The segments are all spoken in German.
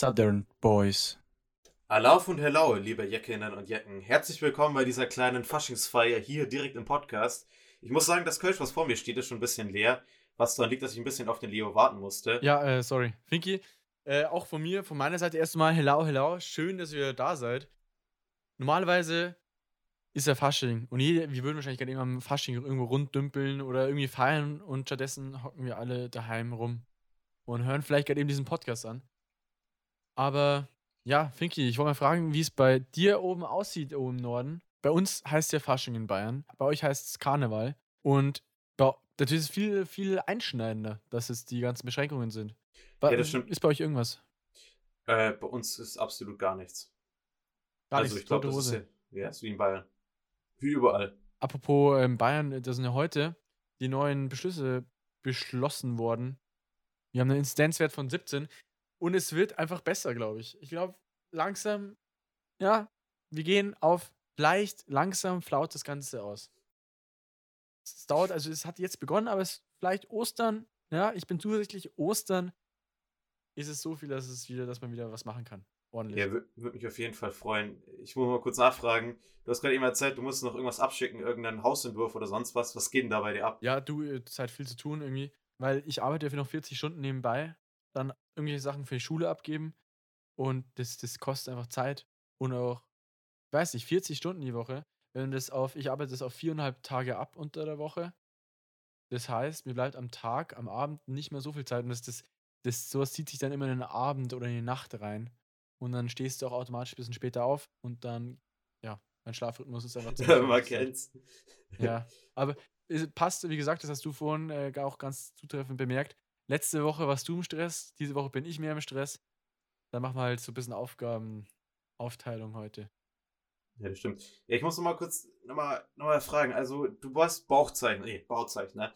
Southern Boys. Alauf und hello, liebe Jackinnen und Jecken. Herzlich willkommen bei dieser kleinen Faschingsfeier hier direkt im Podcast. Ich muss sagen, das Kölsch, was vor mir steht, ist schon ein bisschen leer, was daran liegt, dass ich ein bisschen auf den Leo warten musste. Ja, äh, sorry. Finky, äh, auch von mir, von meiner Seite erstmal hello, hello. Schön, dass ihr da seid. Normalerweise ist ja Fasching und jede, wir würden wahrscheinlich gerne immer am Fasching irgendwo runddümpeln oder irgendwie feiern und stattdessen hocken wir alle daheim rum und hören vielleicht gerade eben diesen Podcast an. Aber ja, Finky, ich wollte mal fragen, wie es bei dir oben aussieht, oben im Norden. Bei uns heißt ja Fasching in Bayern, bei euch heißt es Karneval und bei, natürlich ist es viel, viel einschneidender, dass es die ganzen Beschränkungen sind. Bei, Ja, das stimmt. Ist bei euch irgendwas? Äh, bei uns ist absolut gar nichts. Gar also nichts, ich glaube, das ist Hose. ja, ist wie in Bayern. Wie überall. Apropos ähm, Bayern, da sind ja heute die neuen Beschlüsse beschlossen worden. Wir haben einen Inzidenzwert von 17 und es wird einfach besser, glaube ich. Ich glaube, langsam, ja, wir gehen auf leicht, langsam flaut das Ganze aus. Es dauert, also es hat jetzt begonnen, aber es vielleicht Ostern, ja, ich bin zuversichtlich, Ostern ist es so viel, dass es wieder, dass man wieder was machen kann. Ordentlich. Ja, würde würd mich auf jeden Fall freuen. Ich muss mal kurz nachfragen. Du hast gerade eben erzählt, du musst noch irgendwas abschicken, irgendeinen Hausentwurf oder sonst was. Was geht denn da bei dir ab? Ja, du, äh, Zeit viel zu tun irgendwie, weil ich arbeite ja für noch 40 Stunden nebenbei, dann irgendwelche Sachen für die Schule abgeben und das, das kostet einfach Zeit und auch, weiß nicht, 40 Stunden die Woche, wenn das auf, ich arbeite das auf viereinhalb Tage ab unter der Woche, das heißt, mir bleibt am Tag, am Abend nicht mehr so viel Zeit und das, das, das, sowas zieht sich dann immer in den Abend oder in die Nacht rein und dann stehst du auch automatisch ein bisschen später auf und dann, ja, mein Schlafrhythmus ist einfach ziemlich Man verrückt. kennt's. Ja, aber es passt, wie gesagt, das hast du vorhin äh, auch ganz zutreffend bemerkt. Letzte Woche warst du im Stress, diese Woche bin ich mehr im Stress. Dann machen wir halt so ein bisschen Aufgabenaufteilung heute. Ja, das stimmt. Ja, ich muss noch mal kurz nochmal noch mal fragen. Also, du warst Bauchzeichner, nee, Bauzeichner.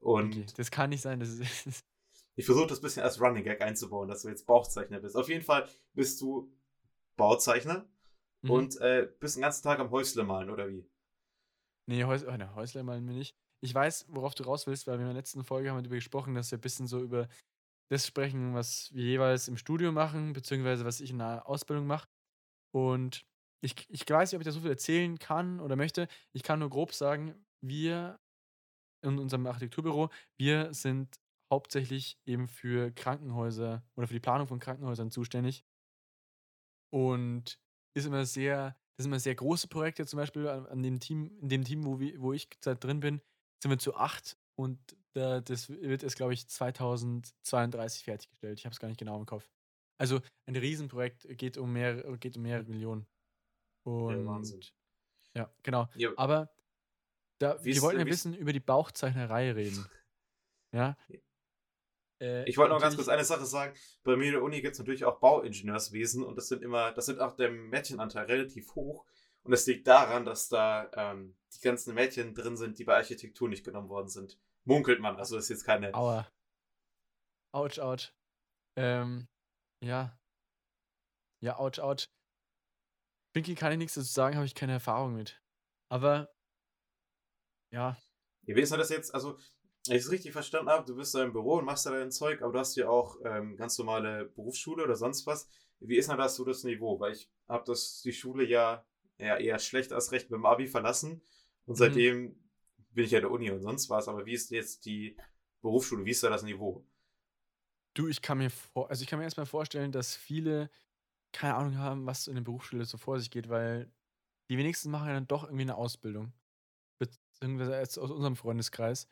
Und Okay, das kann nicht sein. Das ist, ich versuche das ein bisschen als Running Gag einzubauen, dass du jetzt Bauchzeichner bist. Auf jeden Fall bist du Bauzeichner Mhm. und äh, bist den ganzen Tag am Häusle malen, oder wie? Nee, Häus oh, ne, Häusler malen wir nicht. Ich weiß, worauf du raus willst, weil wir in der letzten Folge haben wir darüber gesprochen, dass wir ein bisschen so über das sprechen, was wir jeweils im Studio machen, beziehungsweise was ich in der Ausbildung mache. Und ich, ich weiß nicht, ob ich da so viel erzählen kann oder möchte. Ich kann nur grob sagen, wir in unserem Architekturbüro, wir sind hauptsächlich eben für Krankenhäuser oder für die Planung von Krankenhäusern zuständig. Und ist immer sehr, das sind immer sehr große Projekte, zum Beispiel an, dem Team, in dem Team, wo, wir, wo ich zurzeit drin bin, sind wir zu acht und da, das wird erst, glaube ich, 2032 fertiggestellt. Ich habe es gar nicht genau im Kopf. Also ein Riesenprojekt geht um mehr, geht um mehrere Millionen. Und Wahnsinn. ja, genau. Ja, Aber da, wir wollten ja ein bisschen über die Bauchzeichnerei reden. Ja. Äh, Ich wollte noch ganz kurz eine Sache sagen. Bei mir in der Uni gibt es natürlich auch Bauingenieurswesen und das sind immer, das sind auch der Mädchenanteil relativ hoch. Und das liegt daran, dass da ähm, die ganzen Mädchen drin sind, die bei Architektur nicht genommen worden sind. Munkelt man, also das ist jetzt keine. Aua. Autsch, ouch. Ähm, ja. Ja, ouch, ouch. Pinky kann ich nichts dazu sagen, habe ich keine Erfahrung mit. Aber, ja, Ja, wie ist denn das jetzt? Also, wenn ich es richtig verstanden habe, du bist da im Büro und machst da dein Zeug, aber du hast ja auch ähm, ganz normale Berufsschule oder sonst was. Wie ist denn das so das Niveau? Weil ich habe das die Schule ja, ja eher schlecht als recht mit dem Abi verlassen und Mhm. seitdem bin ich ja der Uni und sonst was. Aber wie ist jetzt die Berufsschule? Wie ist da das Niveau? du, ich kann mir vor, also ich kann mir erstmal vorstellen, dass viele keine Ahnung haben, was in der Berufsschule so vor sich geht, weil die wenigsten machen ja dann doch irgendwie eine Ausbildung. Beziehungsweise jetzt aus unserem Freundeskreis.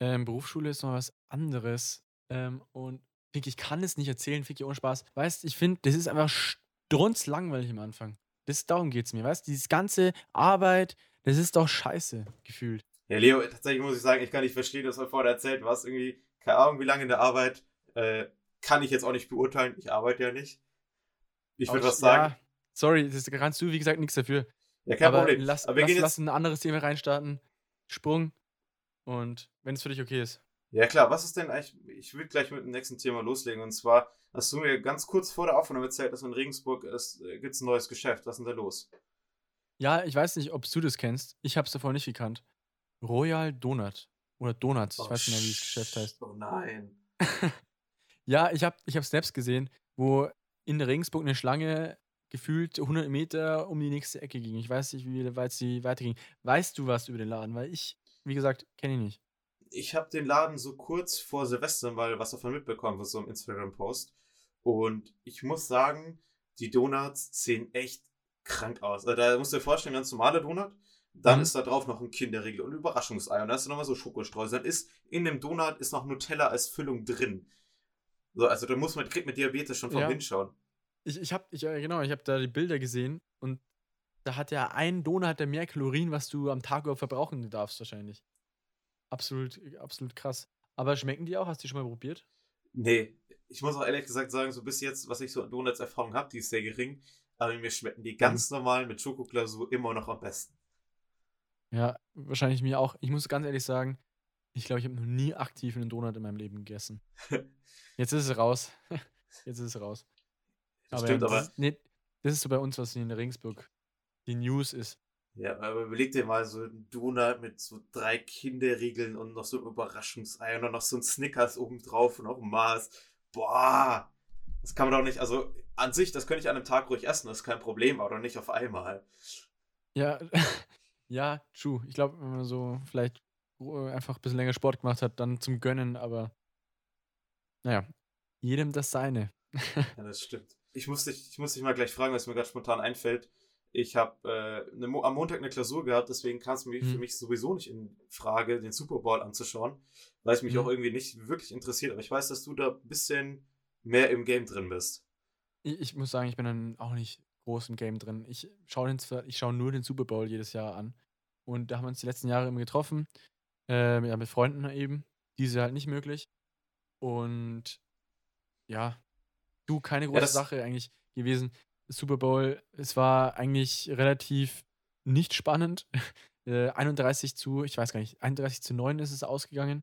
Ähm, Berufsschule ist noch was anderes. Ähm, und Vicky, ich kann es nicht erzählen, Vicky, ohne Spaß. Weißt, ich finde, das ist einfach strunzlangweilig am Anfang. Das, darum geht es mir, weißt Dieses ganze Arbeit, das ist doch scheiße, gefühlt. Ja, Leo, tatsächlich muss ich sagen, ich kann nicht verstehen, was du vorher erzählt hast. Irgendwie, keine Ahnung, wie lange in der Arbeit, äh, kann ich jetzt auch nicht beurteilen. Ich arbeite ja nicht. Ich würde was sagen. Ja, sorry, das kannst du, wie gesagt, nichts dafür. Ja, kein Aber Problem. lass, Aber wir lass, gehen jetzt lass ein anderes Thema reinstarten. Sprung. Und wenn es für dich okay ist. Ja klar, was ist denn eigentlich, ich will gleich mit dem nächsten Thema loslegen und zwar hast du mir ganz kurz vor der Aufnahme erzählt, dass in Regensburg es äh, gibt's ein neues Geschäft, was ist denn da los? Ja, ich weiß nicht, ob du das kennst. Ich habe es davor nicht gekannt. Royal Donut. Oder Donuts. Ich weiß nicht mehr, wie das Geschäft heißt. Oh nein. Ja, ich habe ich hab Snaps gesehen, wo in Regensburg eine Schlange gefühlt 100 Meter um die nächste Ecke ging. Ich weiß nicht, wie weit sie weiterging. Weißt du was über den Laden? Weil ich, wie gesagt, kenne ihn nicht. Ich habe den Laden so kurz vor Silvester mal was davon mitbekommen, von so einem Instagram-Post. Und ich muss sagen, die Donuts sehen echt krank aus. Also da musst du dir vorstellen, ganz normale Donut. Dann Mhm. ist da drauf noch ein Kinderriegel und ein Überraschungsei. Und da ist nochmal so Schokostreusel. Dann ist in dem Donut ist noch Nutella als Füllung drin. So, also da muss man, kriegt man Diabetes schon vom Ja. Hinschauen. Ich, ich habe, ich, genau, ich habe da die Bilder gesehen und da hat ja ein Donut hat ja mehr Kalorien, was du am Tag über verbrauchen darfst wahrscheinlich. Absolut, absolut krass. Aber schmecken die auch? Hast du die schon mal probiert? Nee, ich muss auch ehrlich gesagt sagen, so bis jetzt, was ich so an Donuts-Erfahrung habe, die ist sehr gering. Aber mir schmecken die ganz normal mit Schokoglasur immer noch am besten. Ja, wahrscheinlich mir auch. Ich muss ganz ehrlich sagen, ich glaube, ich habe noch nie aktiv einen Donut in meinem Leben gegessen. Jetzt ist es raus. Jetzt ist es raus. Das Aber stimmt, ja, aber das, ist, nee, das ist so bei uns, was in Regensburg die News ist. Ja, aber überleg dir mal so einen Donut mit so drei Kinderriegeln und noch so ein Überraschungsei und dann noch so ein Snickers obendrauf und auch ein Mars. Boah, das kann man doch nicht, also an sich, das könnte ich an einem Tag ruhig essen, das ist kein Problem, aber doch nicht auf einmal. Ja, ja, true. Ich glaube, wenn man so vielleicht äh, einfach ein bisschen länger Sport gemacht hat, dann zum Gönnen, aber naja, jedem das seine. Ja, das stimmt. Ich muss dich, ich muss dich mal gleich fragen, was mir gerade spontan einfällt. Ich habe äh, ne am Montag eine Klausur gehabt, deswegen kam es Mhm. für mich sowieso nicht in Frage, den Super Bowl anzuschauen, weil es mich Mhm. auch irgendwie nicht wirklich interessiert. Aber ich weiß, dass du da ein bisschen mehr im Game drin bist. Ich, ich muss sagen, ich bin dann auch nicht groß im Game drin. Ich schaue schaue nur den Super Bowl jedes Jahr an. Und da haben wir uns die letzten Jahre immer getroffen. Ähm, ja, mit Freunden eben. Diese halt nicht möglich. Und ja, du, keine große das- Sache eigentlich gewesen. Super Bowl, es war eigentlich relativ nicht spannend. äh, 31 zu, ich weiß gar nicht, 31 zu 9 ist es ausgegangen.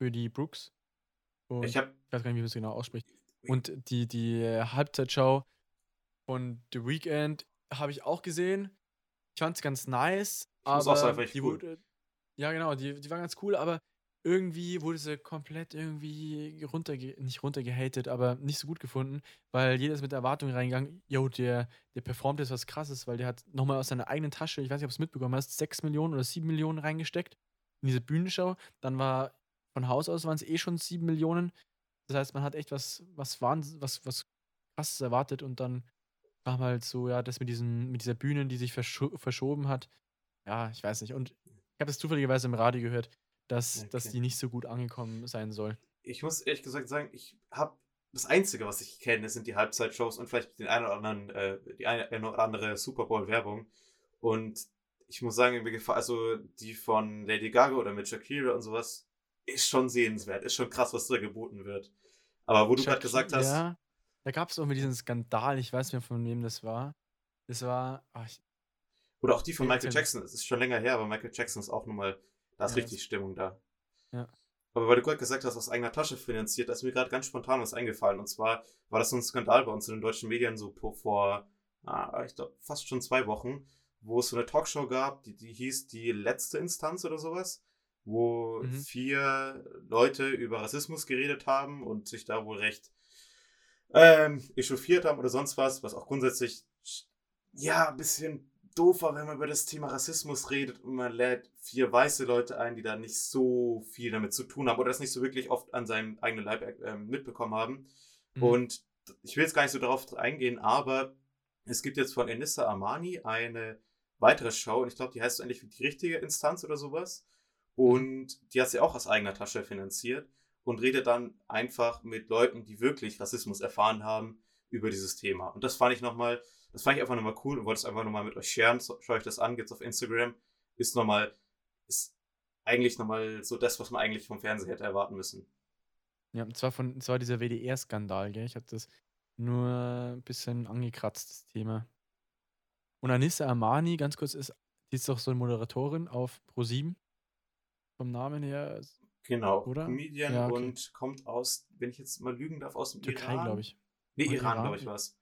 Für die Brooks. Und Ich habe ich weiß gar nicht, wie man es genau ausspricht. Und die, die äh, Halbzeitshow von The Weeknd habe ich auch gesehen. Ich fand es ganz nice. Ich muss aber auch sagen, die cool. wurde. Ja, genau, die, die war ganz cool, aber irgendwie wurde sie komplett irgendwie runterge nicht runtergehatet, aber nicht so gut gefunden, weil jeder ist mit der Erwartung reingegangen, yo, der, der performt jetzt was krasses, weil der hat nochmal aus seiner eigenen Tasche, ich weiß nicht, ob du es mitbekommen hast, 6 Millionen oder 7 Millionen reingesteckt in diese Bühnenshow. Dann war von Haus aus waren es eh schon 7 Millionen. Das heißt, man hat echt was, was, Wahns- was, was krasses erwartet und dann kam halt so, ja, das mit diesen, mit dieser Bühne, die sich verscho verschoben hat. Ja, ich weiß nicht. Und ich habe es zufälligerweise im Radio gehört, dass, dass Okay. die nicht so gut angekommen sein soll. ich muss ehrlich gesagt sagen, ich habe das Einzige, was ich kenne, sind die Halbzeitshows und vielleicht den einen oder anderen, äh, die eine, eine oder andere Super Bowl-Werbung. Und ich muss sagen, mir gefällt, also die von Lady Gaga oder mit Shakira und sowas, ist schon sehenswert, ist schon krass, was da geboten wird. Aber wo du gerade gesagt hast, Ja, da gab es mit diesem Skandal, ich weiß nicht mehr, von wem das war. Das war, ach, ich, oder auch die von Michael. Jackson, es ist schon länger her, aber Michael Jackson ist auch nochmal, da ist Ja, richtig Stimmung da. Ja. Aber weil du gerade gesagt hast, aus eigener Tasche finanziert, da ist mir gerade ganz spontan was eingefallen. Und zwar war das so ein Skandal bei uns in den deutschen Medien so vor, ah, ich glaube, fast schon zwei Wochen, wo es so eine Talkshow gab, die, die hieß Die letzte Instanz oder sowas, wo Mhm. vier Leute über Rassismus geredet haben und sich da wohl recht ähm, echauffiert haben oder sonst was, was auch grundsätzlich ja ein bisschen doof war, wenn man über das Thema Rassismus redet und man lädt vier weiße Leute ein, die da nicht so viel damit zu tun haben oder das nicht so wirklich oft an seinem eigenen Leib äh, mitbekommen haben. Mhm. Und ich will jetzt gar nicht so darauf eingehen, aber es gibt jetzt von Enissa Armani eine weitere Show und ich glaube, die heißt so eigentlich die richtige Instanz oder sowas. Und die hat sie auch aus eigener Tasche finanziert und redet dann einfach mit Leuten, die wirklich Rassismus erfahren haben, über dieses Thema. Und das fand ich nochmal, das fand ich einfach nochmal cool und wollte es einfach nochmal mit euch sharen. So- Schaut euch das an, geht's auf Instagram. Ist nochmal, ist eigentlich nochmal so das, was man eigentlich vom Fernseher hätte erwarten müssen. ja, und zwar von, zwar dieser WDR-Skandal, gell? Ich habe das nur ein bisschen angekratzt, das Thema. Und Anissa Armani, ganz kurz, ist, die ist doch so eine Moderatorin auf Pro7. Vom Namen her. Genau, Oder? Comedian Ja, okay. und kommt aus, wenn ich jetzt mal lügen darf, aus dem Türkei, Iran. glaube ich. Nee, Iran, Iran, glaube ich, war es.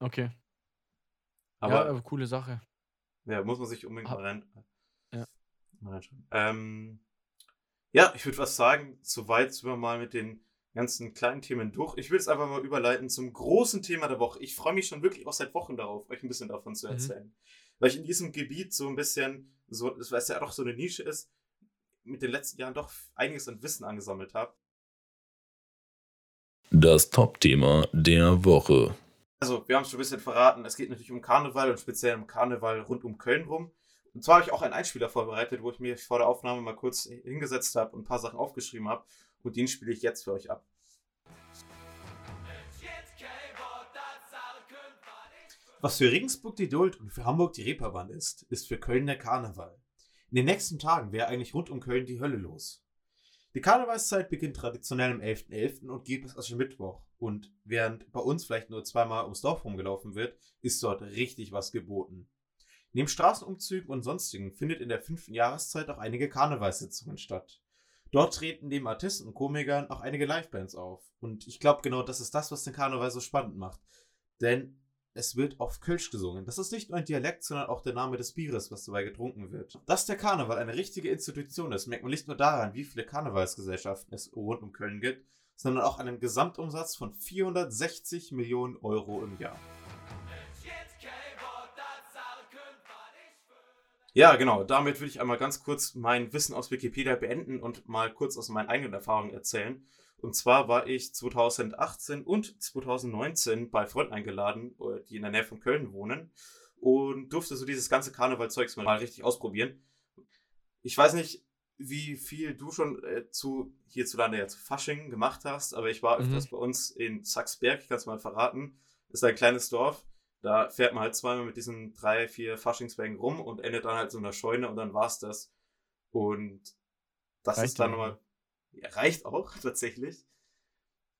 Okay. Aber ja, aber coole Sache. Ja, muss man sich unbedingt Ah. mal rein. Ja. Mal reinschauen. Ähm, ja, ich würde was sagen, soweit sind wir mal mit den ganzen kleinen Themen durch. Ich will es einfach mal überleiten zum großen Thema der Woche. Ich freue mich schon wirklich auch seit Wochen darauf, euch ein bisschen davon zu Mhm. erzählen. Weil ich in diesem Gebiet so ein bisschen, so, weil es ja doch so eine Nische ist, mit den letzten Jahren doch einiges an Wissen angesammelt habe. Das Top-Thema der Woche. Also, wir haben es schon ein bisschen verraten. Es geht natürlich um Karneval und speziell um Karneval rund um Köln rum. Und zwar habe ich auch einen Einspieler vorbereitet, wo ich mir vor der Aufnahme mal kurz hingesetzt habe und ein paar Sachen aufgeschrieben habe. Und den spiele ich jetzt für euch ab. Was für Regensburg die Duld und für Hamburg die Reeperbahn ist, ist für Köln der Karneval. In den nächsten Tagen wäre eigentlich rund um Köln die Hölle los. Die Karnevalszeit beginnt traditionell am 11.11. und geht bis Aschermittwoch. Und während bei uns vielleicht nur zweimal ums Dorf rumgelaufen wird, ist dort richtig was geboten. Neben Straßenumzügen und sonstigen findet in der fünften Jahreszeit auch einige Karnevalssitzungen statt. Dort treten neben Artisten und Komikern auch einige Livebands auf. Und ich glaube, genau das ist das, was den Karneval so spannend macht. Denn es wird auf Kölsch gesungen. Das ist nicht nur ein Dialekt, sondern auch der Name des Bieres, was dabei getrunken wird. Dass der Karneval eine richtige Institution ist, merkt man nicht nur daran, wie viele Karnevalsgesellschaften es rund um Köln gibt, sondern auch an einem Gesamtumsatz von 460 Millionen Euro im Jahr. Ja, genau. Damit würde ich einmal ganz kurz mein Wissen aus Wikipedia beenden und mal kurz aus meinen eigenen Erfahrungen erzählen. Und zwar war ich 2018 und 2019 bei Freunden eingeladen, äh, die in der Nähe von Köln wohnen und durfte so dieses ganze Karnevalzeugs mal richtig ausprobieren. Ich weiß nicht, wie viel du schon äh, zu hierzulande ja zu Fasching gemacht hast, aber ich war Mhm. öfters bei uns in Sachsberg, ich kann es mal verraten. ist ein kleines Dorf. Da fährt man halt zweimal mit diesen drei, vier Faschingswagen rum und endet dann halt so in der Scheune und dann war's das. Und das Reicht ist dann nochmal. Ja, reicht auch, tatsächlich.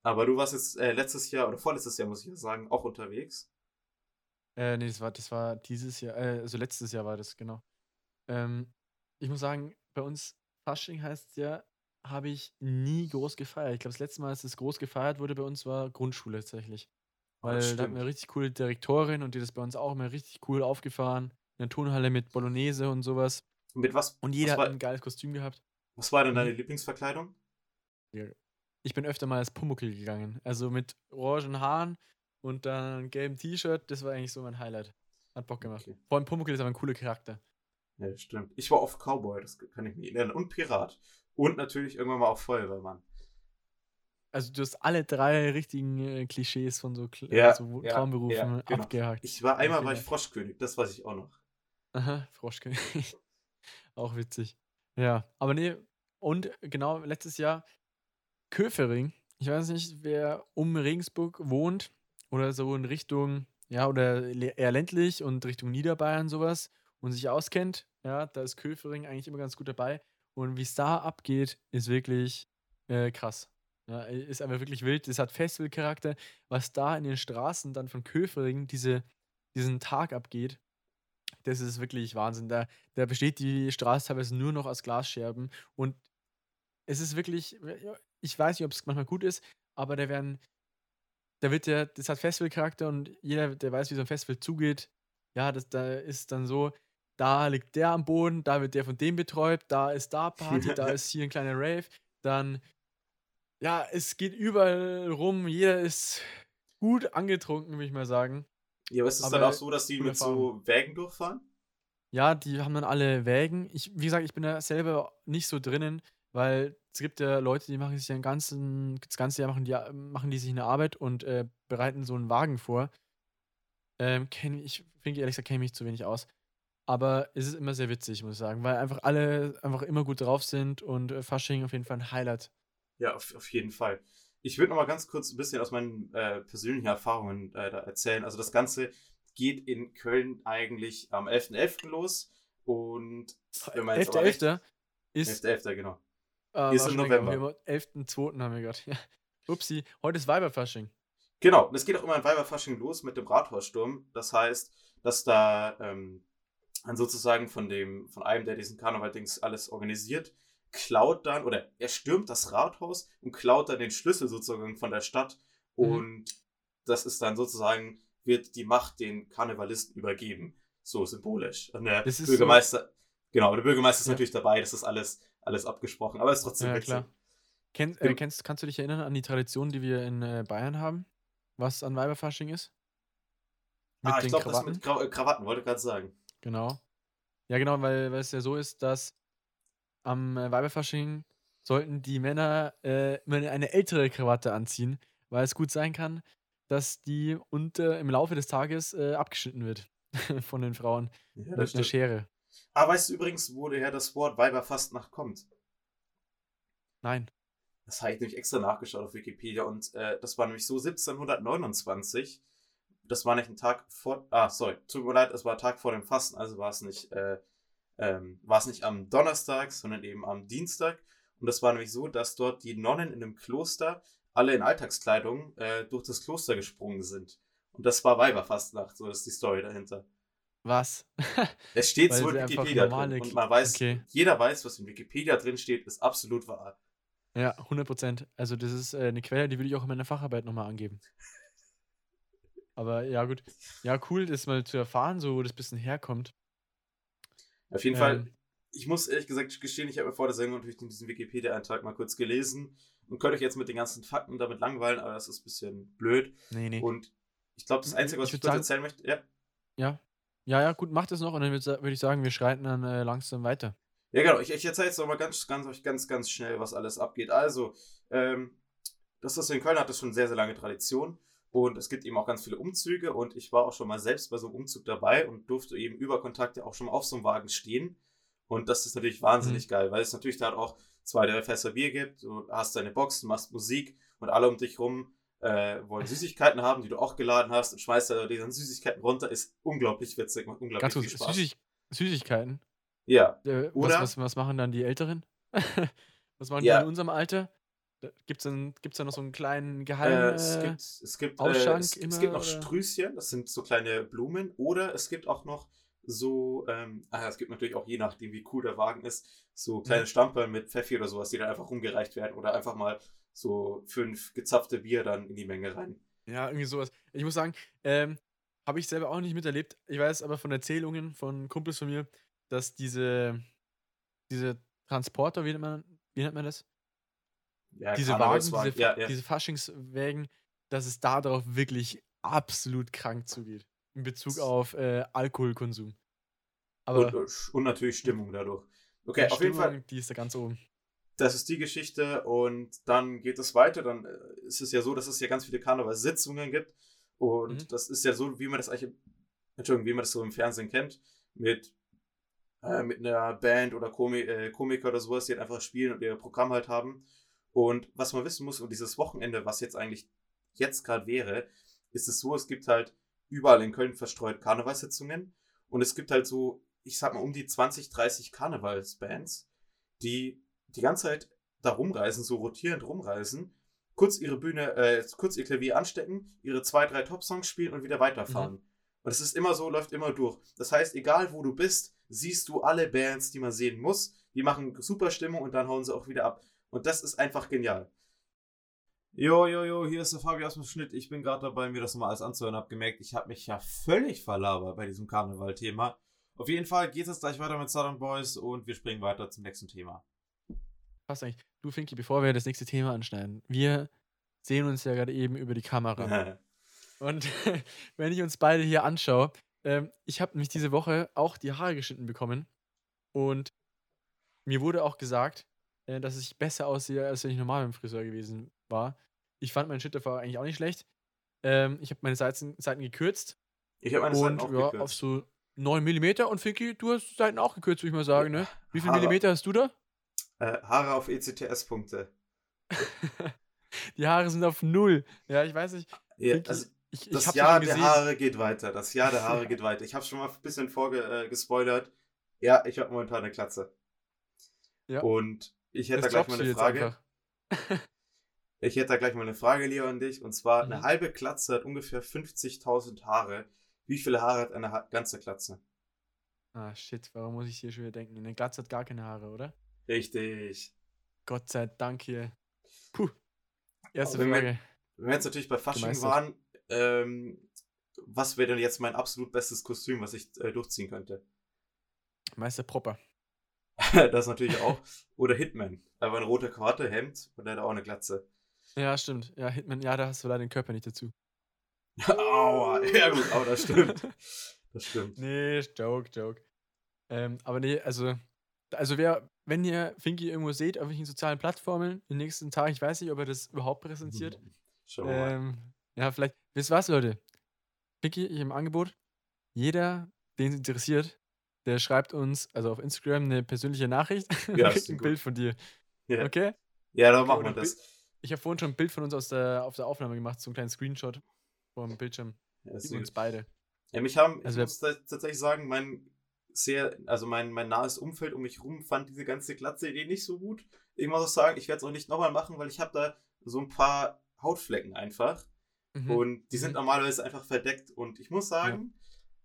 Aber du warst jetzt äh, letztes Jahr oder vorletztes Jahr, muss ich ja sagen, auch unterwegs. Äh, nee, das war, das war dieses Jahr, äh, also letztes Jahr war das, genau. Ähm, ich muss sagen, bei uns Fasching heißt ja, habe ich nie groß gefeiert. Ich glaube, das letzte Mal, als es groß gefeiert wurde bei uns, war Grundschule tatsächlich. Das Weil da hatten wir eine richtig coole Direktorin und die das bei uns auch immer richtig cool aufgefahren. In der Turnhalle mit Bolognese und sowas. Mit was? Und jeder was hat war, ein geiles Kostüm gehabt. was war denn deine Mhm. Lieblingsverkleidung? Ich bin öfter mal als Pumuckl gegangen. Also mit orangen Haaren und dann gelben T-Shirt. Das war eigentlich so mein Highlight. Hat Bock gemacht. Okay. Vor allem Pumuckl ist aber ein cooler Charakter. Ja, das stimmt. Ich war oft Cowboy, das kann ich mich erinnern. Und Pirat. Und natürlich irgendwann mal auch Feuerwehrmann. Also du hast alle drei richtigen äh, Klischees von so, Kl- Ja, so Traumberufen ja, genau. abgehakt. Ich war einmal war ich. Froschkönig, das weiß ich auch noch. Aha, Froschkönig. Auch witzig. Ja, aber nee, und genau, letztes Jahr Köfering. Ich weiß nicht, wer um Regensburg wohnt oder so in Richtung, ja, oder eher ländlich und Richtung Niederbayern sowas und sich auskennt. Ja, da ist Köfering eigentlich immer ganz gut dabei. Und wie es da abgeht, ist wirklich äh, krass. Ja, ist einfach wirklich wild. Das hat Festivalcharakter. Was da in den Straßen dann von Köfering diese, diesen Tag abgeht, das ist wirklich Wahnsinn. Da, da besteht die Straße teilweise nur noch aus Glasscherben. Und es ist wirklich, ja, ich weiß nicht, ob es manchmal gut ist, aber da werden, da wird der, das hat Festivalcharakter und jeder, der weiß, wie so ein Festival zugeht, ja, das, da ist dann so, da liegt der am Boden, da wird der von dem betreut, da ist da Party, da ist hier ein kleiner Rave, dann, ja, es geht überall rum, jeder ist gut angetrunken, würde ich mal sagen. Ja, aber ist es dann Aber auch so, dass die mit so Wägen durchfahren? Ja, die haben dann alle Wägen. Ich, wie gesagt, ich bin da selber nicht so drinnen, weil es gibt ja Leute, die machen sich den ganzen, das ganze Jahr machen die, machen die sich eine Arbeit und äh, bereiten so einen Wagen vor. Ähm, kenn, ich finde ehrlich gesagt, kenne mich zu wenig aus. Aber es ist immer sehr witzig, muss ich sagen, weil einfach alle einfach immer gut drauf sind und äh, Fasching auf jeden Fall ein Highlight. Ja, auf, auf jeden Fall. Ich würde noch mal ganz kurz ein bisschen aus meinen äh, persönlichen Erfahrungen äh, da erzählen. Also das Ganze geht in Köln eigentlich am 11.11. los und wenn man jetzt aber recht- 11.11. ist 11.11., genau. äh, ist im November. wir haben 11.2. haben wir gerade. Ja. Upsi, heute ist Weiberfasching. Genau, und es geht auch immer in Weiberfasching los mit dem Rathaussturm. Das heißt, dass da ähm, dann sozusagen von dem, von einem, der diesen Karneval-Dings alles organisiert, klaut dann, oder er stürmt das Rathaus und klaut dann den Schlüssel sozusagen von der Stadt. Mhm. Und das ist dann sozusagen, wird die Macht den Karnevalisten übergeben. So symbolisch. Und der Das ist Bürgermeister, genau, der Bürgermeister ist Ja. natürlich dabei, das ist alles, alles abgesprochen, aber ist trotzdem Ja, witzig. klar. Kenn, äh, Im- kennst, kannst du dich erinnern an die Tradition, die wir in äh, Bayern haben, was an Weiberfasching ist? Mit ah, ich glaube, das Krawatten? mit Kra äh, Krawatten, wollte gerade sagen. Genau. Ja, genau, weil, weil es ja so ist, dass am äh, Weiberfasching sollten die Männer äh, immer eine- eine ältere Krawatte anziehen, weil es gut sein kann, dass die unter, im Laufe des Tages äh, abgeschnitten wird von den Frauen Ja, mit einer stimmt. Schere. Ah, weißt du übrigens, woher das Wort Weiberfastnacht kommt? Nein. Das habe ich nämlich extra nachgeschaut auf Wikipedia und äh, das war nämlich so 1729. Das war nicht ein Tag vor. Ah, sorry, tut mir leid, es war ein Tag vor dem Fasten, also war es nicht, äh, ähm, war es nicht am Donnerstag, sondern eben am Dienstag. Und das war nämlich so, dass dort die Nonnen in einem Kloster alle in Alltagskleidung äh, durch das Kloster gesprungen sind. Und das war Weiberfastnacht, so ist die Story dahinter. Was? Es steht so in Wikipedia drin. Und man weiß, Okay. jeder weiß, was in Wikipedia drin steht, ist absolut wahr. Ja, 100 Prozent. Also, das ist äh, eine Quelle, die würde ich auch in meiner Facharbeit nochmal angeben. Aber ja, gut. Ja, cool, das mal zu erfahren, so wo das bisschen herkommt. Auf jeden Fall, Ähm, ich muss ehrlich gesagt gestehen, ich habe mir vor der Sendung natürlich diesen Wikipedia-Eintrag mal kurz gelesen und könnte euch jetzt mit den ganzen Fakten damit langweilen, aber das ist ein bisschen blöd. nee, nee. Und ich glaube, das Einzige, was Ich ich, kurz sagen- erzählen möchte, ja, Ja. Ja, ja, gut, macht es noch und dann würde würd ich sagen, wir schreiten dann äh, langsam weiter. Ja, genau. Ich, ich erzähle jetzt nochmal ganz, ganz, ganz, ganz schnell, was alles abgeht. Also, ähm, das ist in Köln hat das schon sehr, sehr lange Tradition. Und es gibt eben auch ganz viele Umzüge. Und ich war auch schon mal selbst bei so einem Umzug dabei und durfte eben über Kontakte auch schon mal auf so einem Wagen stehen. Und das ist natürlich wahnsinnig geil, weil es natürlich da auch zwei, drei Fässer Bier gibt. Du hast deine Boxen, machst Musik und alle um dich rum äh, wollen Süßigkeiten haben, die du auch geladen hast und schmeißt da diese Süßigkeiten runter. Ist unglaublich witzig, macht unglaublich Ganz viel Spaß. Süßig Süßigkeiten. Ja, Äh, was, Oder- was, was machen dann die Älteren? was machen Ja. die in unserem Alter? Gibt es da noch so einen kleinen Geheim? Äh, es äh, gibt, es gibt, äh, Ausschank es, es immer, gibt noch oder? Strüßchen, das sind so kleine Blumen. Oder es gibt auch noch so, ähm, ah, es gibt natürlich auch je nachdem, wie cool der Wagen ist, so Mhm. kleine Stamperl mit Pfeffi oder sowas, die dann einfach rumgereicht werden. Oder einfach mal so fünf gezapfte Bier dann in die Menge rein. Ja, irgendwie sowas. Ich muss sagen, ähm, habe ich selber auch nicht miterlebt. Ich weiß aber von Erzählungen von Kumpels von mir, dass diese, diese Transporter, wie nennt man, wie nennt man das? Ja, diese Wagen, diese, ja, ja. diese Faschingswägen, dass es da darauf wirklich absolut krank zugeht. In Bezug auf äh, Alkoholkonsum. Aber und, und natürlich Stimmung dadurch. Okay, auf jeden Fall, Stimmung, die ist da ganz oben. das ist die Geschichte und dann geht es weiter. Dann äh, ist es ja so, dass es ja ganz viele Karnevalssitzungen gibt und Mhm. das ist ja so, wie man das eigentlich, Entschuldigung, wie man das so im Fernsehen kennt, mit, äh, mit einer Band oder Komi äh, Komiker oder sowas, die halt einfach spielen und ihr Programm halt haben. Und was man wissen muss, und dieses Wochenende, was jetzt eigentlich jetzt gerade wäre, ist es so, es gibt halt überall in Köln verstreut Karnevalssitzungen und es gibt halt so, ich sag mal, um die 20, 30 Karnevalsbands, die die ganze Zeit da rumreisen, so rotierend rumreisen, kurz ihre Bühne, äh, kurz ihr Klavier anstecken, ihre zwei, drei Top-Songs spielen und wieder weiterfahren. Und es ist immer so, läuft immer durch. Das heißt, egal wo du bist, siehst du alle Bands, die man sehen muss. Die machen super Stimmung und dann hauen sie auch wieder ab. Und das ist einfach genial. Jo, jo, jo, hier ist der Fabi aus dem Schnitt. Ich bin gerade dabei, mir das nochmal alles anzuhören. Hab gemerkt, ich habe mich ja völlig verlabert bei diesem Karneval-Thema. Auf jeden Fall geht es gleich weiter mit Southern Boys und wir springen weiter zum nächsten Thema. Passt eigentlich. Du, Finki, bevor wir das nächste Thema anschneiden, wir sehen uns ja gerade eben über die Kamera. Und wenn ich uns beide hier anschaue, ähm, ich habe nämlich diese Woche auch die Haare geschnitten bekommen. Und mir wurde auch gesagt, äh, dass ich besser aussehe, als wenn ich normal beim Friseur gewesen war. Ich fand meinen Schnitt davor eigentlich auch nicht schlecht. Ähm, ich habe meine Seiten, Seiten gekürzt Ich habe meine Seiten auch ja, gekürzt. auf so 9 mm. Und Finki, du hast die Seiten auch gekürzt, würde ich mal sagen, ne? Wie viel Haare- Millimeter hast du da? Äh, Haare auf ECTS-Punkte. Die Haare sind auf null. Ja, ich weiß nicht. Ja, Finki, also ich, ich das Jahr der. Haare geht weiter. Das Jahr der Haare geht weiter. Ich habe schon mal ein bisschen vorgespoilert. Äh, ja, ich habe momentan eine Klatze. Ja. Und ich hätte da Das gleich droppst mal eine Frage. Ich hätte da gleich mal eine Frage, Leo, an dich. Und zwar, Mhm. eine halbe Klatze hat ungefähr 50.000 Haare. Wie viele Haare hat eine ha ganze Klatze? Ah, shit, warum muss ich hier schon wieder denken? Eine Glatze hat gar keine Haare, oder? Richtig. Gott sei Dank hier. Puh. Erste wenn wir- Frage. Wenn wir jetzt natürlich bei Fasching waren, ähm, was wäre denn jetzt mein absolut bestes Kostüm, was ich äh, durchziehen könnte? Meister Propper. das natürlich auch. Oder Hitman. Aber ein roter Quarte, Hemd und hat auch eine Glatze. Ja, stimmt. Ja, Hitman, ja, da hast du leider den Körper nicht dazu. Aua, ja gut, aber das stimmt. Das stimmt. Nee, Joke, Joke. Ähm, aber nee, also, also wer, wenn ihr Finky irgendwo seht, auf welchen sozialen Plattformen, in den nächsten Tagen, ich weiß nicht, ob er das überhaupt präsentiert. Schauen wir mal. Ähm, ja, vielleicht, wisst ihr was, Leute? Finky, ich im Angebot. Jeder, den es interessiert, der schreibt uns, also auf Instagram, eine persönliche Nachricht Ja, ein gut. Bild von dir. Ja, Okay? ja dann machen wir das. Ich habe vorhin schon ein Bild von uns aus der, auf der Aufnahme gemacht, so einen kleinen Screenshot vom Bildschirm. Ja, gut. uns beide. Ja, mich haben, Also ich muss ta- tatsächlich sagen, mein sehr, also mein, mein nahes Umfeld um mich rum fand diese ganze Glatze-Idee nicht so gut. Ich muss auch sagen, ich werde es auch nicht nochmal machen, weil ich habe da so ein paar Hautflecken einfach. Mhm. Und die sind Mhm. normalerweise einfach verdeckt. Und ich muss sagen,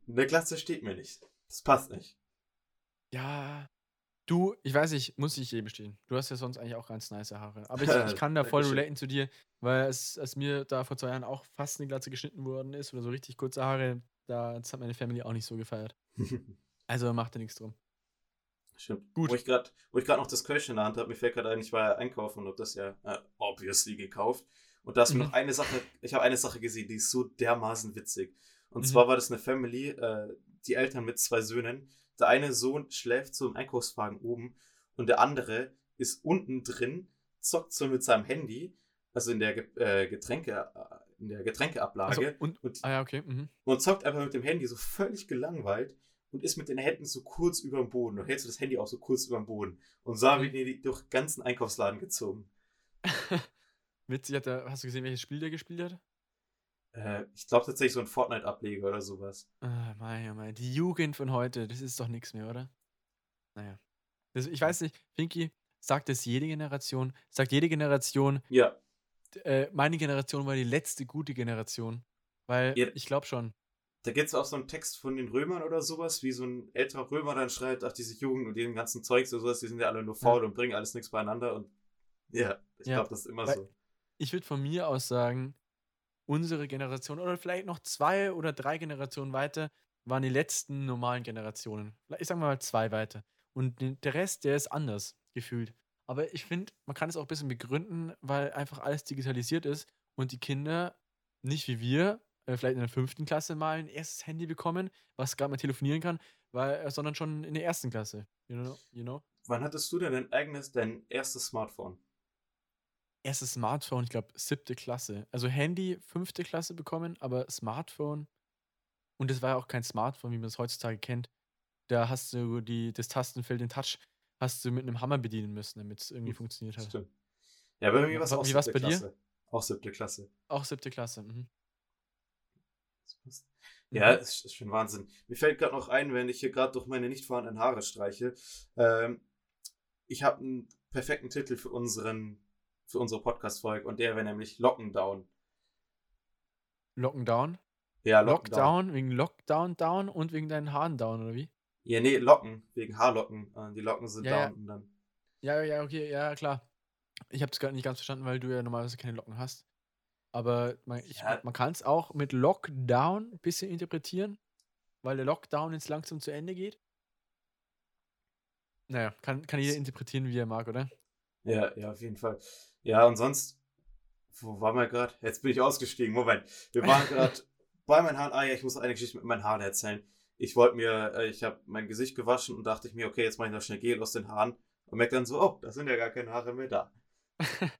eine Glatze steht mir nicht. Das passt nicht. Ja, du, ich weiß nicht, muss ich je bestehen. Du hast ja sonst eigentlich auch ganz nice Haare. Aber ich, ich kann da voll relaten zu dir, weil es, als mir da vor zwei Jahren auch fast eine Glatze geschnitten worden ist oder so richtig kurze Haare, da, das hat meine Family auch nicht so gefeiert. Also macht da nichts drum. Stimmt. Gut. Wo ich gerade noch das Kölsch in der Hand habe, mir fällt gerade ein, ich war ja einkaufen und habe das ja äh, obviously gekauft. Und da ist mir Mhm. noch eine Sache, ich habe eine Sache gesehen, die ist so dermaßen witzig. Und Mhm. zwar war das eine Family, äh, die Eltern mit zwei Söhnen. Der eine Sohn schläft so im Einkaufswagen oben und der andere ist unten drin, zockt so mit seinem Handy, also in der äh, Getränke, äh, in der Getränkeablage Also, und, und, ah ja, okay. Mhm. und zockt einfach mit dem Handy so völlig gelangweilt und ist mit den Händen so kurz über dem Boden. Und hältst du das Handy auch so kurz über dem Boden. Und so haben wir die durch den ganzen Einkaufsladen gezogen. Witzig, hat er, hast du gesehen, welches Spiel der gespielt hat? Äh, ich glaube tatsächlich so ein Fortnite-Ableger oder sowas. Ah, mein, oh mein, die Jugend von heute, das ist doch nichts mehr, oder? Naja. Das, ich weiß nicht, Pinky, sagt es jede Generation, sagt jede Generation, Ja, äh, meine Generation war die letzte gute Generation. Weil Ja. ich glaube schon. da gibt es auch so einen Text von den Römern oder sowas, wie so ein älterer Römer dann schreibt, ach, diese Jugend und dem ganzen Zeugs oder sowas, die sind ja alle nur faul und bringen alles nichts beieinander. Und ja, ich Ja. glaube, das ist immer Weil- so. Ich würde von mir aus sagen, unsere Generation oder vielleicht noch zwei oder drei Generationen weiter waren die letzten normalen Generationen. Ich sage mal zwei weiter. Und der Rest, der ist anders gefühlt. Aber ich finde, man kann es auch ein bisschen begründen, weil einfach alles digitalisiert ist und die Kinder nicht wie wir, äh, vielleicht in der fünften Klasse mal ein erstes Handy bekommen, was gerade mal telefonieren kann, weil, äh, sondern schon in der ersten Klasse. You know? You know? Wann hattest du denn dein eigenes, dein erstes Smartphone? Erstes Smartphone, ich glaube, siebte Klasse. Also Handy, fünfte Klasse bekommen, aber Smartphone. Und das war ja auch kein Smartphone, wie man es heutzutage kennt. Da hast du die, das Tastenfeld, den Touch, hast du mit einem Hammer bedienen müssen, damit es irgendwie Hm, funktioniert hat. Stimmt. Ja, bei mir war es auch wie siebte bei dir? Klasse. Auch siebte Klasse. Auch siebte Klasse. Mhm. Ja, Mhm. ist, ist schon Wahnsinn. Mir fällt gerade noch ein, wenn ich hier gerade durch meine nicht vorhandenen Haare streiche. Ähm, ich habe einen perfekten Titel für unseren für unsere Podcast-Folge und der wäre nämlich Lockendown. Lockdown. Ja, Lockdown, wegen Lockdown down und wegen deinen Haaren down, oder wie? Ja, nee, Locken, wegen Haarlocken. Äh, Die Locken sind Ja, ja. down und dann. Ja, ja, okay, ja, klar. Ich habe es gerade nicht ganz verstanden, weil du ja normalerweise keine Locken hast. Aber man, Ja. man kann es auch mit Lockdown ein bisschen interpretieren, weil der Lockdown jetzt langsam zu Ende geht. Naja, kann, kann jeder interpretieren, wie er mag, oder? Ja, ja, auf jeden Fall. Ja, und sonst, wo waren wir gerade? Jetzt bin ich ausgestiegen. Moment. Wir waren gerade bei meinen Haaren. Ah ja, ich muss eine Geschichte mit meinen Haaren erzählen. Ich wollte mir, äh, ich habe mein Gesicht gewaschen und dachte ich mir, okay, jetzt mache ich noch schnell Gel aus den Haaren und merke dann so, oh, da sind ja gar keine Haare mehr da.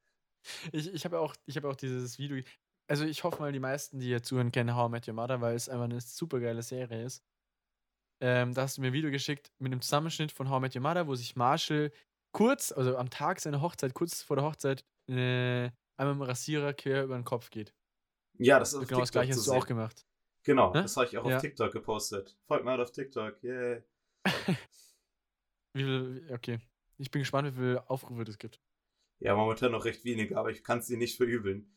Ich, ich habe auch, ich habe auch dieses Video. Also ich hoffe mal, die meisten, die hier zuhören, kennen How I Met Your Mother, weil es einfach eine super geile Serie ist. Ähm, da hast du mir ein Video geschickt mit einem Zusammenschnitt von How I Met Your Mother, wo sich Marshall kurz, also am Tag seiner Hochzeit, kurz vor der Hochzeit, äh, einmal mit dem Rasierer quer über den Kopf geht. Ja, das ist Genau das gleiche hast du auch gemacht. Genau, Ne? das habe ich auch Ja. auf TikTok gepostet. Folgt mir halt auf TikTok, yeah. Wie viel, okay. Ich bin gespannt, wie viele Aufrufe das gibt. Ja, momentan noch recht wenige, aber ich kann es dir nicht verübeln.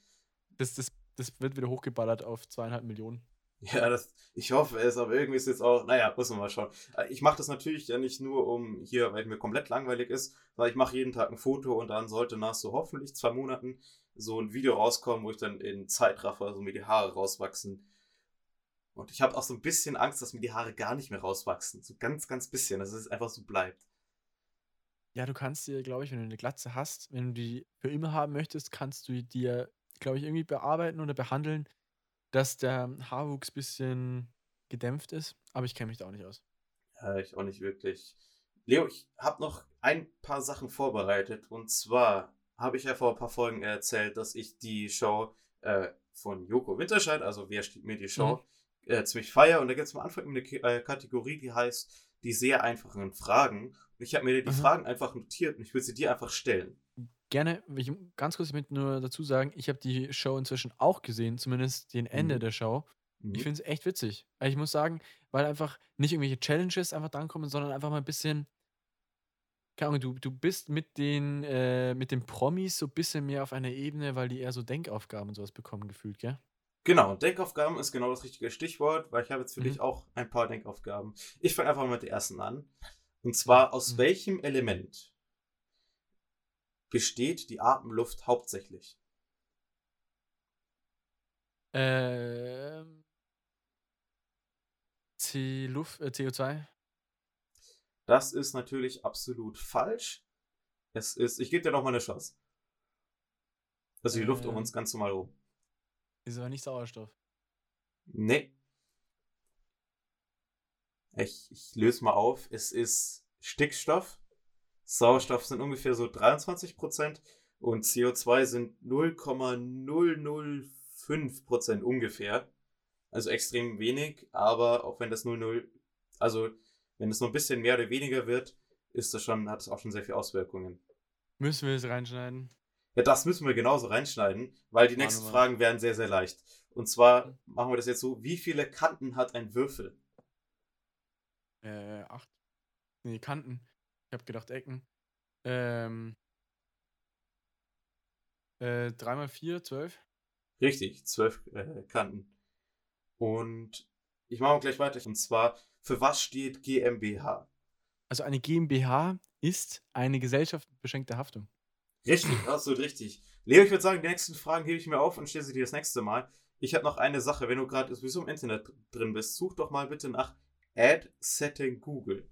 Das, das, das wird wieder hochgeballert auf zweieinhalb Millionen. Ja, das, ich hoffe es, aber irgendwie ist jetzt auch, naja, muss man mal schauen. Äh, Ich mache das natürlich ja nicht nur um hier, weil mir komplett langweilig ist, sondern ich mache jeden Tag ein Foto und dann sollte nach so hoffentlich zwei Monaten so ein Video rauskommen, wo ich dann in Zeitraffer so mir die Haare rauswachsen. Und ich habe auch so ein bisschen Angst, dass mir die Haare gar nicht mehr rauswachsen. So ganz, ganz bisschen, dass es einfach so bleibt. Ja, du kannst dir, glaube ich, wenn du eine Glatze hast, wenn du die für immer haben möchtest, kannst du dir, glaube ich, irgendwie bearbeiten oder behandeln, dass der Haarwuchs ein bisschen gedämpft ist. Aber ich kenne mich da auch nicht aus. Ja, ich auch nicht wirklich. Leo, ich habe noch ein paar Sachen vorbereitet. Und zwar habe ich ja vor ein paar Folgen erzählt, dass ich die Show äh, von Joko Winterscheid, also Wer steht mir die Show, mhm. äh, ziemlich feier. Und da gibt es am Anfang eine K äh, Kategorie, die heißt die sehr einfachen Fragen. Und ich habe mir die mhm. Fragen einfach notiert und ich will sie dir einfach stellen. Gerne, ich ganz kurz mit nur dazu sagen, ich habe die Show inzwischen auch gesehen, zumindest den Ende mhm. der Show. Mhm. Ich finde es echt witzig. Ich muss sagen, weil einfach nicht irgendwelche Challenges einfach drankommen, sondern einfach mal ein bisschen keine Ahnung, du, du bist mit den, äh, mit den Promis so ein bisschen mehr auf einer Ebene, weil die eher so Denkaufgaben und sowas bekommen, gefühlt, gell? Genau, Denkaufgaben ist genau das richtige Stichwort, weil ich habe jetzt für mhm. dich auch ein paar Denkaufgaben. Ich fange einfach mal mit der ersten an. Und zwar, aus mhm. welchem Element besteht die Atemluft hauptsächlich? Ähm. Luft, äh, CO2? Das ist natürlich absolut falsch. Es ist, ich gebe dir noch mal eine Chance. Also die Luft um uns ganz normal rum. Ist aber nicht Sauerstoff. Nee. Ich, ich löse mal auf. Es ist Stickstoff. Sauerstoff sind ungefähr so 23% und CO2 sind 0,005% ungefähr. Also extrem wenig, aber auch wenn das 00, also wenn es nur ein bisschen mehr oder weniger wird, ist das schon, hat es auch schon sehr viele Auswirkungen. Müssen wir es reinschneiden? Ja, das müssen wir genauso reinschneiden, weil die nächsten Fragen werden sehr, sehr leicht. Und zwar machen wir das jetzt so: Wie viele Kanten hat ein Würfel? Äh, acht. Nee, Kanten. Ich habe gedacht Ecken. Ähm. Äh, dreimal vier, zwölf? Richtig, zwölf äh, Kanten. Und ich mache gleich weiter. Und zwar, für was steht GmbH? Also eine GmbH ist eine Gesellschaft mit beschränkter Haftung. Richtig, absolut richtig. Leo, ich würde sagen, die nächsten Fragen hebe ich mir auf und stelle sie dir das nächste Mal. Ich habe noch eine Sache, wenn du gerade sowieso im Internet drin bist, such doch mal bitte nach Ad Setting Google.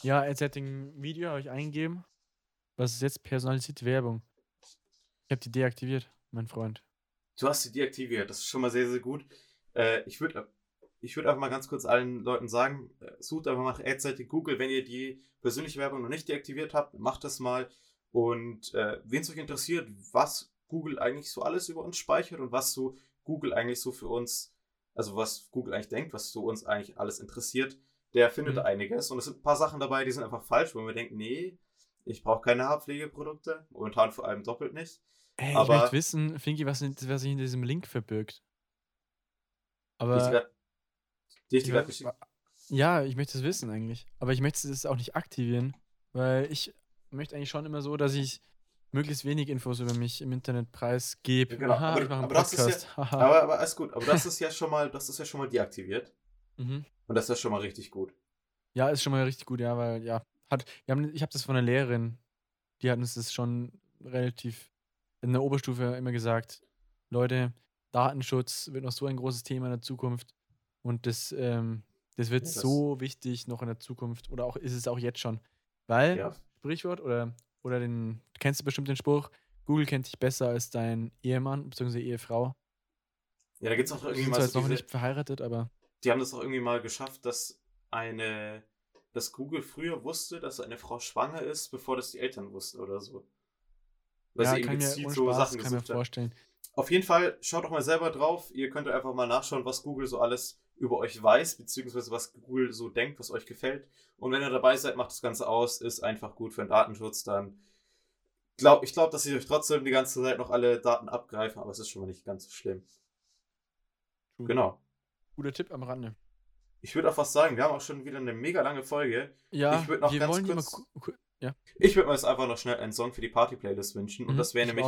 Ja, Ad Setting Video habe ich eingegeben. Was ist jetzt personalisierte Werbung? Ich habe die deaktiviert, mein Freund. Du hast sie deaktiviert, das ist schon mal sehr, sehr gut. Äh, ich würde ich würde einfach mal ganz kurz allen Leuten sagen, äh, sucht einfach nach Ad-Seite Google, wenn ihr die persönliche Werbung noch nicht deaktiviert habt, macht das mal. Und äh, wen es euch interessiert, was Google eigentlich so alles über uns speichert und was so Google eigentlich so für uns, also was Google eigentlich denkt, was so uns eigentlich alles interessiert, der findet mhm. einiges. Und es sind ein paar Sachen dabei, die sind einfach falsch, wo wir denken, nee, ich brauche keine Haarpflegeprodukte, momentan vor allem doppelt nicht. Ey, Aber, ich möchte wissen, Finky, was, was sich in diesem Link verbirgt. Aber. Ich die, die ja, ich möchte es wissen eigentlich. Aber ich möchte es auch nicht aktivieren, weil ich möchte eigentlich schon immer so, dass ich möglichst wenig Infos über mich im Internet preisgebe. Genau, Aha, aber, aber das ist ja, aber, aber alles gut. Aber das ist ja schon mal, das ist ja schon mal deaktiviert. Mhm. Und das ist schon mal richtig gut. Ja, ist schon mal richtig gut, ja, weil ja, hat, haben, ich habe das von einer Lehrerin, die hat uns das schon relativ in der Oberstufe immer gesagt. Leute, Datenschutz wird noch so ein großes Thema in der Zukunft. Und das, ähm, das wird ja, das so wichtig noch in der Zukunft. Oder auch ist es auch jetzt schon. Weil, ja. Sprichwort, oder, oder den, kennst du bestimmt den Spruch, Google kennt dich besser als dein Ehemann bzw. Ehefrau. Ja, da gibt es auch irgendwie mal. So noch diese, nicht verheiratet, aber. Die haben das auch irgendwie mal geschafft, dass eine. dass Google früher wusste, dass eine Frau schwanger ist, bevor das die Eltern wussten oder so. Weil ja, sie eben gezielt so Spaß, Sachen kann mir vorstellen. Auf jeden Fall, schaut doch mal selber drauf. Ihr könnt einfach mal nachschauen, was Google so alles über euch weiß, beziehungsweise was Google so denkt, was euch gefällt. Und wenn ihr dabei seid, macht das Ganze aus, ist einfach gut für den Datenschutz. Dann glaub, ich glaube, dass sie euch trotzdem die ganze Zeit noch alle Daten abgreifen, aber es ist schon mal nicht ganz so schlimm. True. Genau. Guter Tipp am Rande. Ich würde auch fast sagen, wir haben auch schon wieder eine mega lange Folge. Ja, ich würde noch ganz kurz. Ja. Ich würde mir jetzt einfach noch schnell einen Song für die Party-Playlist wünschen. Mhm, und das wäre nämlich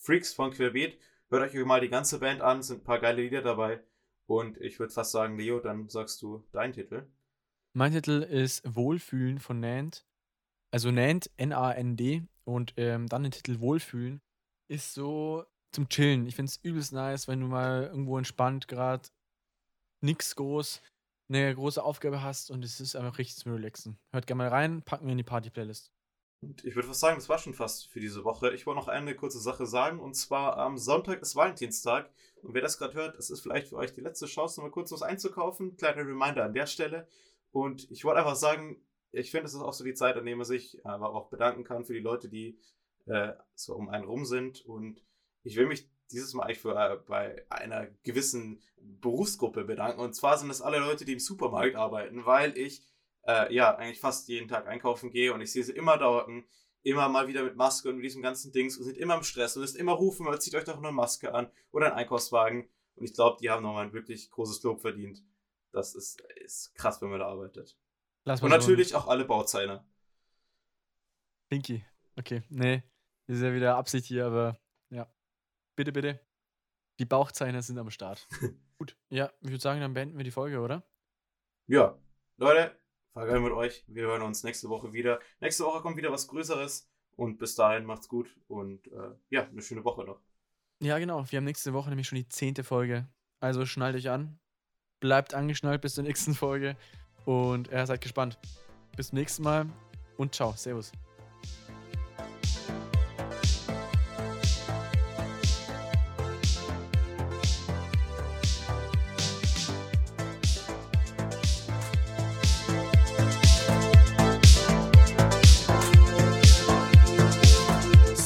Freaks von Querbeet. Hört euch mal die ganze Band an, sind ein paar geile Lieder dabei. Und ich würde fast sagen, Leo, dann sagst du deinen Titel. Mein Titel ist Wohlfühlen von Nant. Also Nant, N-A-N-D. Und ähm, dann den Titel Wohlfühlen ist so zum Chillen. Ich finde es übelst nice, wenn du mal irgendwo entspannt gerade nix groß eine große Aufgabe hast und es ist einfach richtig zum Relaxen. Hört gerne mal rein, packen wir in die Party-Playlist. Ich würde fast sagen, das war schon fast für diese Woche. Ich wollte noch eine kurze Sache sagen und zwar am Sonntag ist Valentinstag und wer das gerade hört, es ist vielleicht für euch die letzte Chance, nochmal kurz was einzukaufen. Kleiner Reminder an der Stelle. Und ich wollte einfach sagen, ich finde, es ist auch so die Zeit, an der man sich aber auch bedanken kann für die Leute, die äh, so um einen rum sind. Und ich will mich dieses Mal eigentlich für, äh, bei einer gewissen Berufsgruppe bedanken. Und zwar sind es alle Leute, die im Supermarkt arbeiten, weil ich äh, ja eigentlich fast jeden Tag einkaufen gehe und ich sehe sie immer dort, immer mal wieder mit Maske und mit diesem ganzen Dings und sind immer im Stress und müsst immer rufen, weil zieht euch doch eine Maske an oder einen Einkaufswagen. Und ich glaube, die haben nochmal ein wirklich großes Lob verdient. Das ist, ist krass, wenn man da arbeitet. Und natürlich auch alle Bauzeichner. Pinky. Okay, nee. Das ist ja wieder Absicht hier, aber. Bitte, bitte. Die Bauchzeichner sind am Start. Gut. Ja, ich würde sagen, dann beenden wir die Folge, oder? Ja, Leute, war geil mit euch. Wir hören uns nächste Woche wieder. Nächste Woche kommt wieder was Größeres. Und bis dahin macht's gut und äh, ja, eine schöne Woche noch. Ja, genau. Wir haben nächste Woche nämlich schon die zehnte Folge. Also schnallt euch an. Bleibt angeschnallt bis zur nächsten Folge. Und äh, seid gespannt. Bis zum nächsten Mal und ciao. Servus.